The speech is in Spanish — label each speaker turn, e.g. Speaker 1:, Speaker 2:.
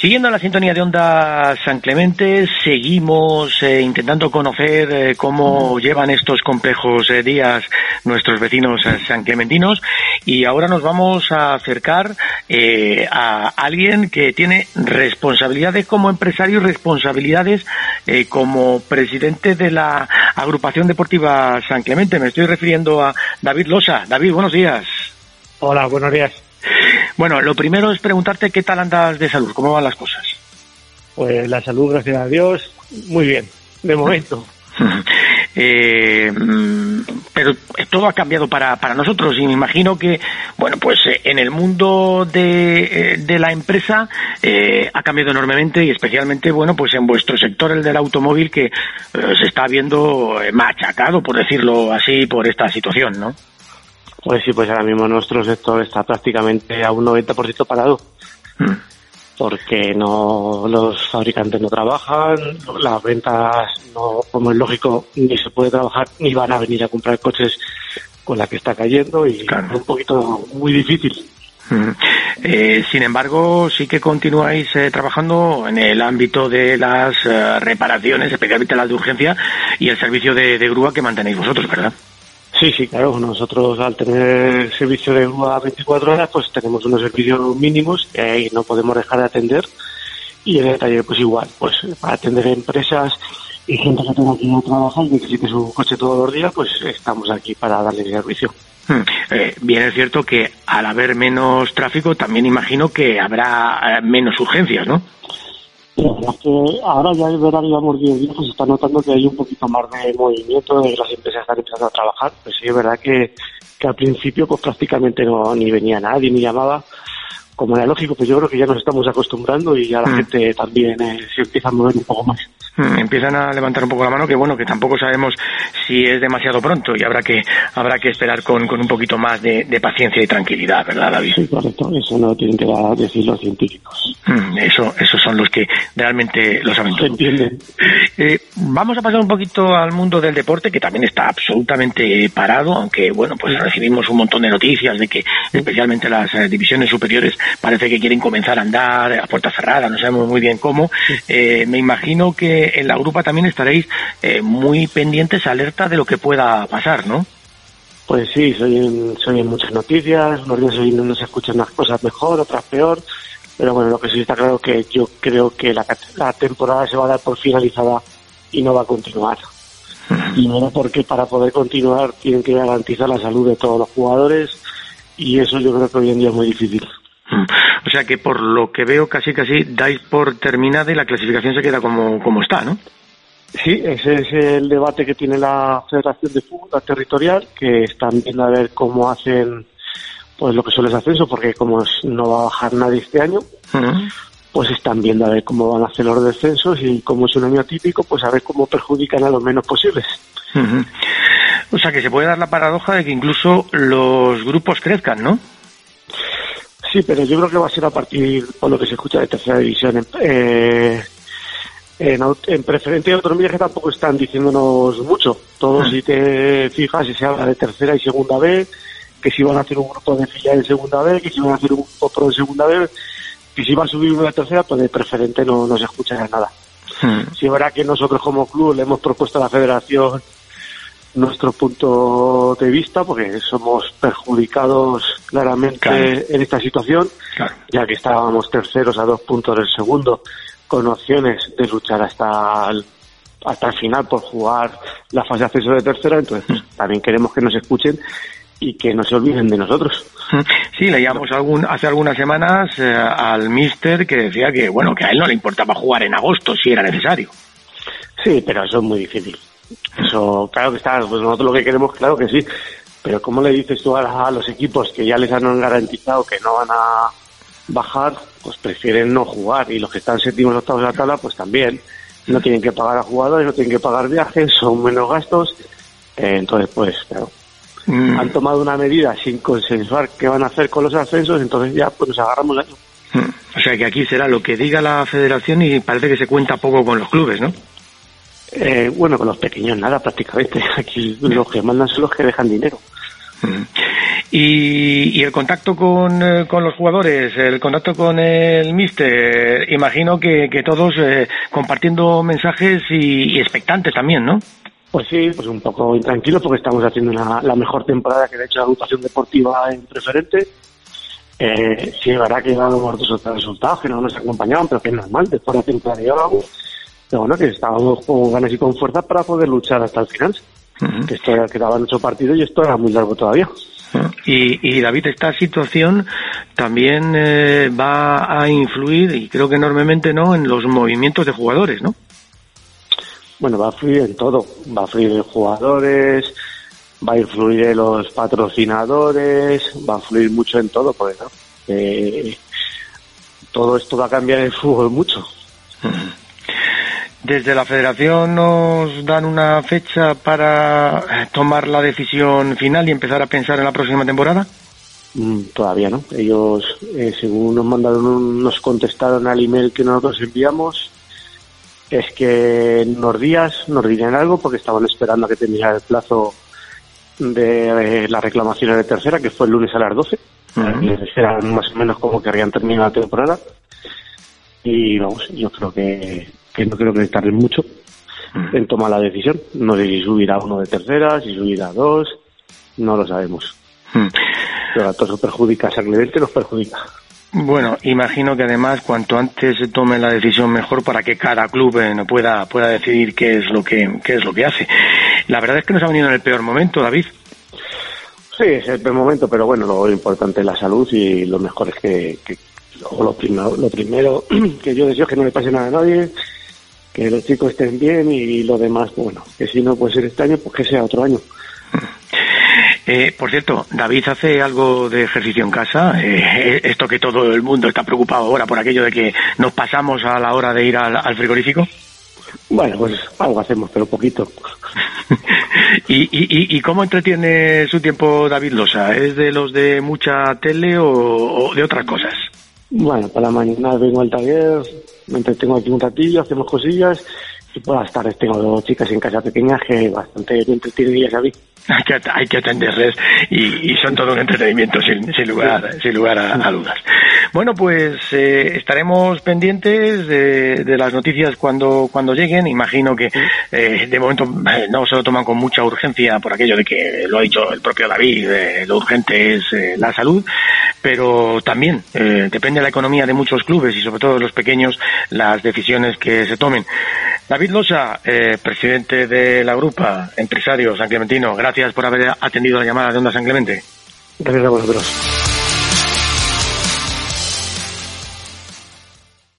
Speaker 1: Siguiendo la sintonía de Onda San Clemente, seguimos eh, intentando conocer eh, cómo llevan estos complejos eh, días nuestros vecinos san clementinos y ahora nos vamos a acercar a alguien que tiene responsabilidades como empresario y responsabilidades como presidente de la agrupación deportiva San Clemente. Me estoy refiriendo a David Losa. David, buenos días.
Speaker 2: Hola, buenos días.
Speaker 1: Bueno, lo primero es preguntarte qué tal andas de salud, cómo van las cosas.
Speaker 2: Pues la salud, gracias a Dios, muy bien, de momento.
Speaker 1: Eh, mm, pero todo ha cambiado para, para nosotros y me imagino que, bueno, pues eh, en el mundo de, eh, de la empresa ha cambiado enormemente y especialmente, bueno, pues en vuestro sector, el del automóvil, que se está viendo machacado, por decirlo así, por esta situación, ¿no?
Speaker 2: Pues sí, pues ahora mismo nuestro sector está prácticamente a un 90% parado. Hmm. Porque no los fabricantes no trabajan, las ventas no, como es lógico, ni se puede trabajar ni van a venir a comprar coches con la que está cayendo y es un poquito muy difícil.
Speaker 1: Hmm. Eh, sin embargo, sí que continuáis eh, trabajando en el ámbito de las eh, reparaciones, especialmente las de urgencia y el servicio de grúa que mantenéis vosotros, ¿verdad?
Speaker 2: Sí, sí, claro. Nosotros al tener servicio de grúa 24 horas, pues tenemos unos servicios mínimos que ahí no podemos dejar de atender. Y en el taller, pues igual, pues para atender empresas y gente que tenga que ir a trabajar y necesite su coche todos los días, pues estamos aquí para darle servicio.
Speaker 1: Hmm. Eh, bien es cierto que al haber menos tráfico, también imagino que habrá eh, menos urgencias, ¿no?
Speaker 2: Que ahora ya es verdad, digamos, 10 días, pues se está notando que hay un poquito más de movimiento, de las empresas están empezando a trabajar. Pues sí, es verdad que, que al principio pues prácticamente no ni venía nadie, ni llamaba. Como era lógico, pues yo creo que ya nos estamos acostumbrando y ya la mm. gente también eh, se empieza a mover un poco más.
Speaker 1: Empiezan a levantar un poco la mano, que bueno, que tampoco sabemos si es demasiado pronto y habrá que habrá que esperar con, con un poquito más de, paciencia y tranquilidad, ¿verdad, David?
Speaker 2: Sí, correcto, eso no tienen que decir los científicos.
Speaker 1: Mm, eso, esos son los que realmente lo saben
Speaker 2: todo. Entienden.
Speaker 1: Eh, vamos a pasar un poquito al mundo del deporte, que también está absolutamente parado, aunque bueno, pues recibimos un montón de noticias de que especialmente las eh, divisiones superiores parece que quieren comenzar a andar a puerta cerrada, no sabemos muy bien cómo. Eh, me imagino que en la grupa también estaréis eh, muy pendientes, alerta de lo que pueda pasar, ¿no?
Speaker 2: Pues sí, soy en, muchas noticias, unos días no se escuchan unas cosas mejor, otras peor, pero bueno, lo que sí está claro es que yo creo que la, temporada se va a dar por finalizada y no va a continuar. Y no porque para poder continuar tienen que garantizar la salud de todos los jugadores y eso yo creo que hoy en día es muy difícil.
Speaker 1: O sea que por lo que veo casi casi dais por terminada y la clasificación se queda como, como está, ¿no?
Speaker 2: Sí, ese es el debate que tiene la Federación de Fútbol Territorial, que están viendo a ver cómo hacen pues lo que son los ascensos, porque como no va a bajar nadie este año, pues están viendo a ver cómo van a hacer los descensos y como es un año típico, pues a ver cómo perjudican a los menos posibles.
Speaker 1: O sea que se puede dar la paradoja de que incluso los grupos crezcan, ¿no?
Speaker 2: Sí, pero yo creo que va a ser a partir, por lo que se escucha, de tercera división. Eh, en, en preferente y autonomía que tampoco están diciéndonos mucho. Todos, mm. si te fijas, si se habla de tercera y segunda B, que si van a hacer un grupo de filial en segunda B, que si van a hacer un grupo de segunda B, que si va a subir una tercera, pues de preferente no, no se escucha nada. Mm. Si verá que nosotros como club le hemos propuesto a la federación nuestro punto de vista, porque somos perjudicados claramente en esta situación, ya que estábamos terceros a dos puntos del segundo, con opciones de luchar hasta el, hasta el final por jugar la fase de acceso de tercera, entonces pues, también queremos que nos escuchen y que no se olviden de nosotros.
Speaker 1: Sí, leíamos algún, hace algunas semanas eh, al mister que decía que, bueno, que a él no le importaba jugar en agosto si era necesario.
Speaker 2: Sí, pero eso es muy difícil. Eso, claro que está, pues nosotros lo que queremos, claro que sí, pero ¿cómo le dices tú a, los equipos que ya les han garantizado que no van a bajar, pues prefieren no jugar y los que están séptimos octavos de la tabla, pues también no tienen que pagar a jugadores, no tienen que pagar viajes, son menos gastos, eh, entonces pues claro. Mm. Han tomado una medida sin consensuar qué van a hacer con los ascensos, entonces ya pues nos agarramos a eso.
Speaker 1: Mm. O sea que aquí será lo que diga la federación y parece que se cuenta poco con los clubes, ¿no?
Speaker 2: Eh, bueno, con los pequeños nada prácticamente. Aquí los que mandan son los que dejan dinero.
Speaker 1: Y, el contacto con, eh, con, los jugadores, el contacto con el míster, imagino que, que todos eh, compartiendo mensajes y, expectantes también, ¿no?
Speaker 2: Pues sí, pues un poco intranquilo porque estamos haciendo la mejor temporada que ha hecho la agrupación deportiva en preferente. Eh, sí, es verdad que llevamos dos resultados que no nos acompañaban, pero que es normal, después de la temporada llevábamos. Pero bueno, que estábamos con ganas y con fuerza para poder luchar hasta el final. Que esto era, quedaban ocho partidos y esto era muy largo todavía.
Speaker 1: Y, David, esta situación también eh, va a influir, y creo que enormemente, ¿no?, en los movimientos de jugadores, ¿no?
Speaker 2: Bueno, va a influir en todo. Va a influir en jugadores, va a influir en los patrocinadores, va a influir mucho en todo, porque ¿no? Eh, todo esto va a cambiar el fútbol mucho.
Speaker 1: Desde la federación nos dan una fecha para tomar la decisión final y empezar a pensar en la próxima temporada.
Speaker 2: Mm, todavía no. Ellos, eh, según nos mandaron, nos contestaron al email que nosotros enviamos, es que en unos días nos dirían algo porque estaban esperando a que terminara el plazo de las reclamaciones de tercera, que fue el lunes a las 12. Eran más o menos como que habían terminado la temporada. Y vamos, yo creo que que no creo que tarden mucho mm. en tomar la decisión. No sé si subirá uno de tercera, si subirá dos, no lo sabemos. Mm. Pero a todos perjudica, a Clemente nos perjudica.
Speaker 1: Bueno, imagino que además cuanto antes se tome la decisión mejor para que cada club eh, pueda pueda decidir qué es lo que qué es lo que hace. La verdad es que nos ha venido en el peor momento, David.
Speaker 2: Sí, es el peor momento, pero bueno, lo importante es la salud y lo mejor es que, lo, primero, lo primero que yo deseo es que no le pase nada a nadie, que los chicos estén bien y lo demás, bueno, que si no puede ser este año, pues que sea otro año.
Speaker 1: Eh, por cierto, David hace algo de ejercicio en casa. Eh, esto que todo el mundo está preocupado ahora por aquello de que nos pasamos a la hora de ir al, frigorífico.
Speaker 2: Bueno, pues algo hacemos, pero poquito.
Speaker 1: ¿Y, y, y cómo entretiene su tiempo David Losa? ¿Es de los de mucha tele o de otras cosas?
Speaker 2: Bueno, para mañana vengo al taller, me entretengo aquí un ratillo, hacemos cosillas y por las tardes tengo dos chicas en casa pequeñas que bastante me entretienen ellas a mí.
Speaker 1: Hay que, hay que atenderles y, son todo un entretenimiento sin, sin lugar, sin lugar a, dudas. Bueno, pues eh, estaremos pendientes de, de, las noticias cuando, cuando lleguen. Imagino que eh, de momento eh, no se lo toman con mucha urgencia por aquello de que lo ha dicho el propio David, lo urgente es la salud, pero también depende de la economía de muchos clubes y sobre todo de los pequeños las decisiones que se tomen. David Losa, presidente de la Grupa, empresario San Clementino, gracias por haber atendido la llamada de Onda San Clemente.
Speaker 2: Gracias a vosotros.